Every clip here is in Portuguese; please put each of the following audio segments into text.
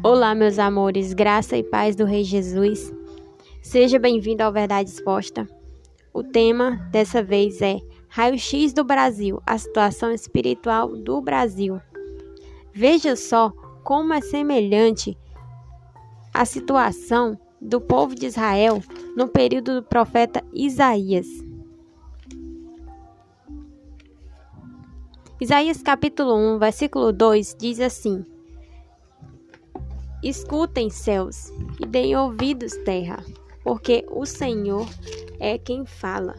Olá, meus amores, graça e paz do Rei Jesus. Seja bem-vindo ao Verdade Exposta. O tema dessa vez é Raio-X do Brasil, a situação espiritual do Brasil. Veja só como é semelhante a situação do povo de Israel no período do profeta Isaías. Isaías capítulo 1, versículo 2 diz assim: Escutem, céus, e deem ouvidos, terra, porque o Senhor é quem fala.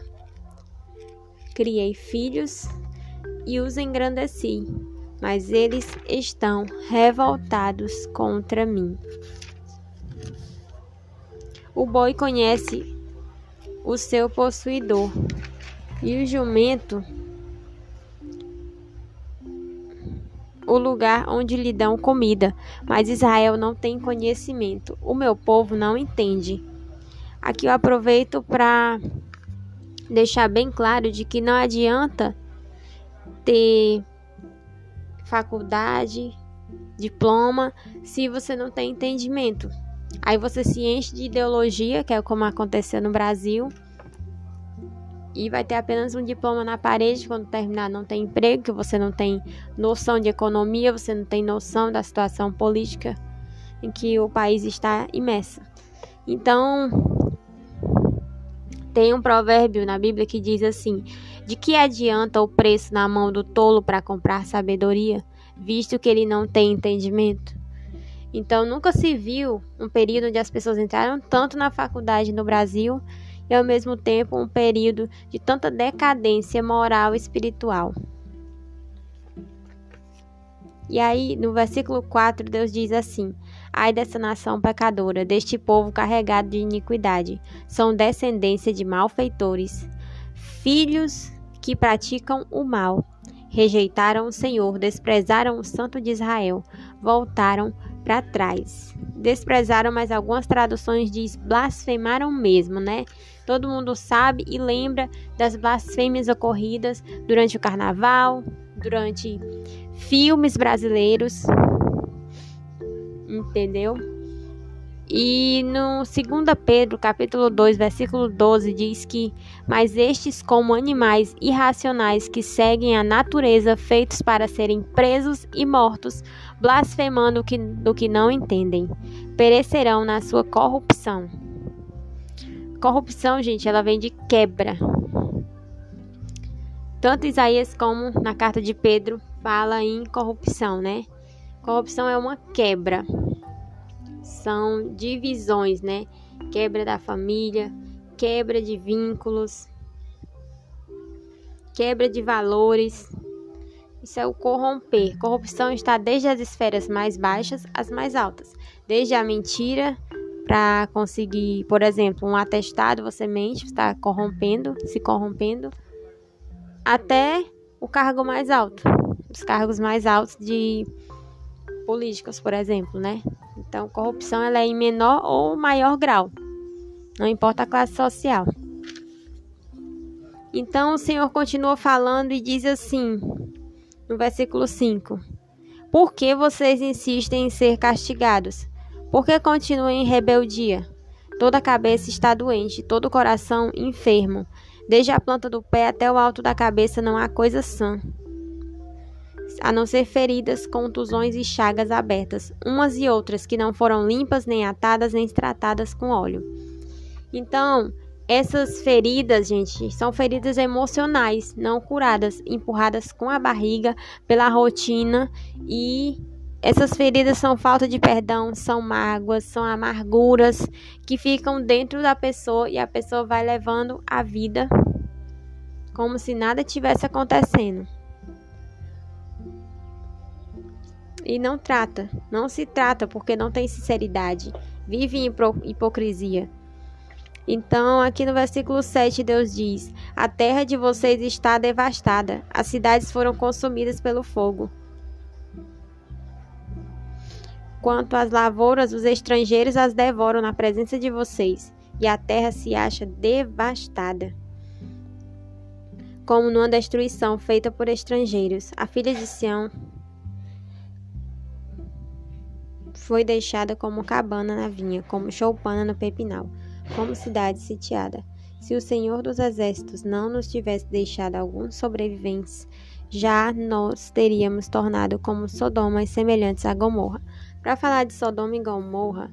Criei filhos e os engrandeci, mas eles estão revoltados contra mim. O boi conhece o seu possuidor, e o jumento o lugar onde lhe dão comida, mas Israel não tem conhecimento. O meu povo não entende. Aqui eu aproveito para deixar bem claro de que não adianta ter faculdade, diploma, se você não tem entendimento. Aí você se enche de ideologia, que é como aconteceu no Brasil e vai ter apenas um diploma na parede quando terminar não tem emprego, que você não tem noção de economia, você não tem noção da situação política em que o país está imerso. Então, tem um provérbio na Bíblia que diz assim: De que adianta o preço na mão do tolo para comprar sabedoria, visto que ele não tem entendimento? Então, nunca se viu um período onde as pessoas entraram tanto na faculdade no Brasil e ao mesmo tempo um período de tanta decadência moral e espiritual. E aí, no versículo 4, Deus diz assim: Ai dessa nação pecadora, deste povo carregado de iniquidade, são descendência de malfeitores, filhos que praticam o mal. Rejeitaram o Senhor, desprezaram o Santo de Israel, voltaram para trás. Desprezaram, mas algumas traduções diz blasfemaram mesmo, né? Todo mundo sabe e lembra das blasfêmias ocorridas durante o carnaval, durante filmes brasileiros. Entendeu? E no 2 Pedro, capítulo 2, versículo 12, diz que: Mas estes, como animais irracionais que seguem a natureza, feitos para serem presos e mortos, blasfemando que, do que não entendem, perecerão na sua corrupção. Corrupção, gente, ela vem de quebra. Tanto Isaías como na carta de Pedro fala em corrupção, né? Corrupção é uma quebra são divisões, né? Quebra da família, quebra de vínculos, quebra de valores. Isso é o corromper. Corrupção está desde as esferas mais baixas às mais altas. Desde a mentira para conseguir, por exemplo, um atestado, você mente, está corrompendo, se corrompendo, até o cargo mais alto, os cargos mais altos de políticos, por exemplo, né? Então, corrupção ela é em menor ou maior grau, não importa a classe social. Então, o Senhor continua falando e diz assim, no versículo 5: Por que vocês insistem em ser castigados? Por que continuam em rebeldia? Toda a cabeça está doente, todo o coração enfermo. Desde a planta do pé até o alto da cabeça não há coisa sã a não ser feridas, contusões e chagas abertas, umas e outras que não foram limpas, nem atadas, nem tratadas com óleo. Então, essas feridas, gente, são feridas emocionais, não curadas, empurradas com a barriga pela rotina e essas feridas são falta de perdão, são mágoas, são amarguras que ficam dentro da pessoa e a pessoa vai levando a vida como se nada tivesse acontecendo. E não trata, não se trata porque não tem sinceridade, vive em hipocrisia. Então, aqui no versículo 7, Deus diz: A terra de vocês está devastada, as cidades foram consumidas pelo fogo. Quanto às lavouras, os estrangeiros as devoram na presença de vocês, e a terra se acha devastada. Como numa destruição feita por estrangeiros, a filha de Sião foi deixada como cabana na vinha, como choupana no pepinal, como cidade sitiada. Se o Senhor dos Exércitos não nos tivesse deixado alguns sobreviventes, já nós teríamos tornado como Sodoma e semelhantes a Gomorra. Para falar de Sodoma e Gomorra,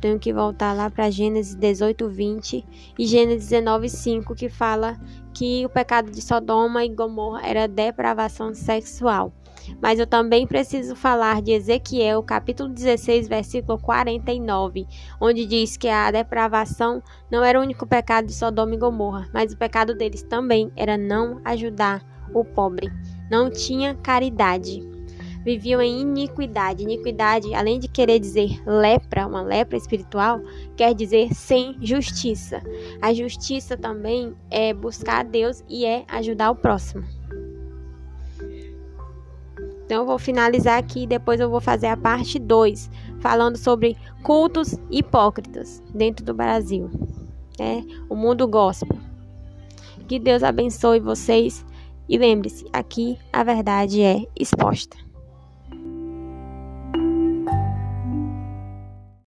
tenho que voltar lá para Gênesis 18, 20 e Gênesis 19, 5, que fala que o pecado de Sodoma e Gomorra era depravação sexual. Mas eu também preciso falar de Ezequiel, capítulo 16, versículo 49, onde diz que a depravação não era o único pecado de Sodoma e Gomorra, mas o pecado deles também era não ajudar o pobre. Não tinha caridade. Viviam em iniquidade. Iniquidade, além de querer dizer lepra, uma lepra espiritual, quer dizer sem justiça. A justiça também é buscar a Deus e é ajudar o próximo. Então eu vou finalizar aqui e depois eu vou fazer a parte 2, falando sobre cultos hipócritas dentro do Brasil. É, o mundo gospel. Que Deus abençoe vocês e lembre-se, aqui a verdade é exposta.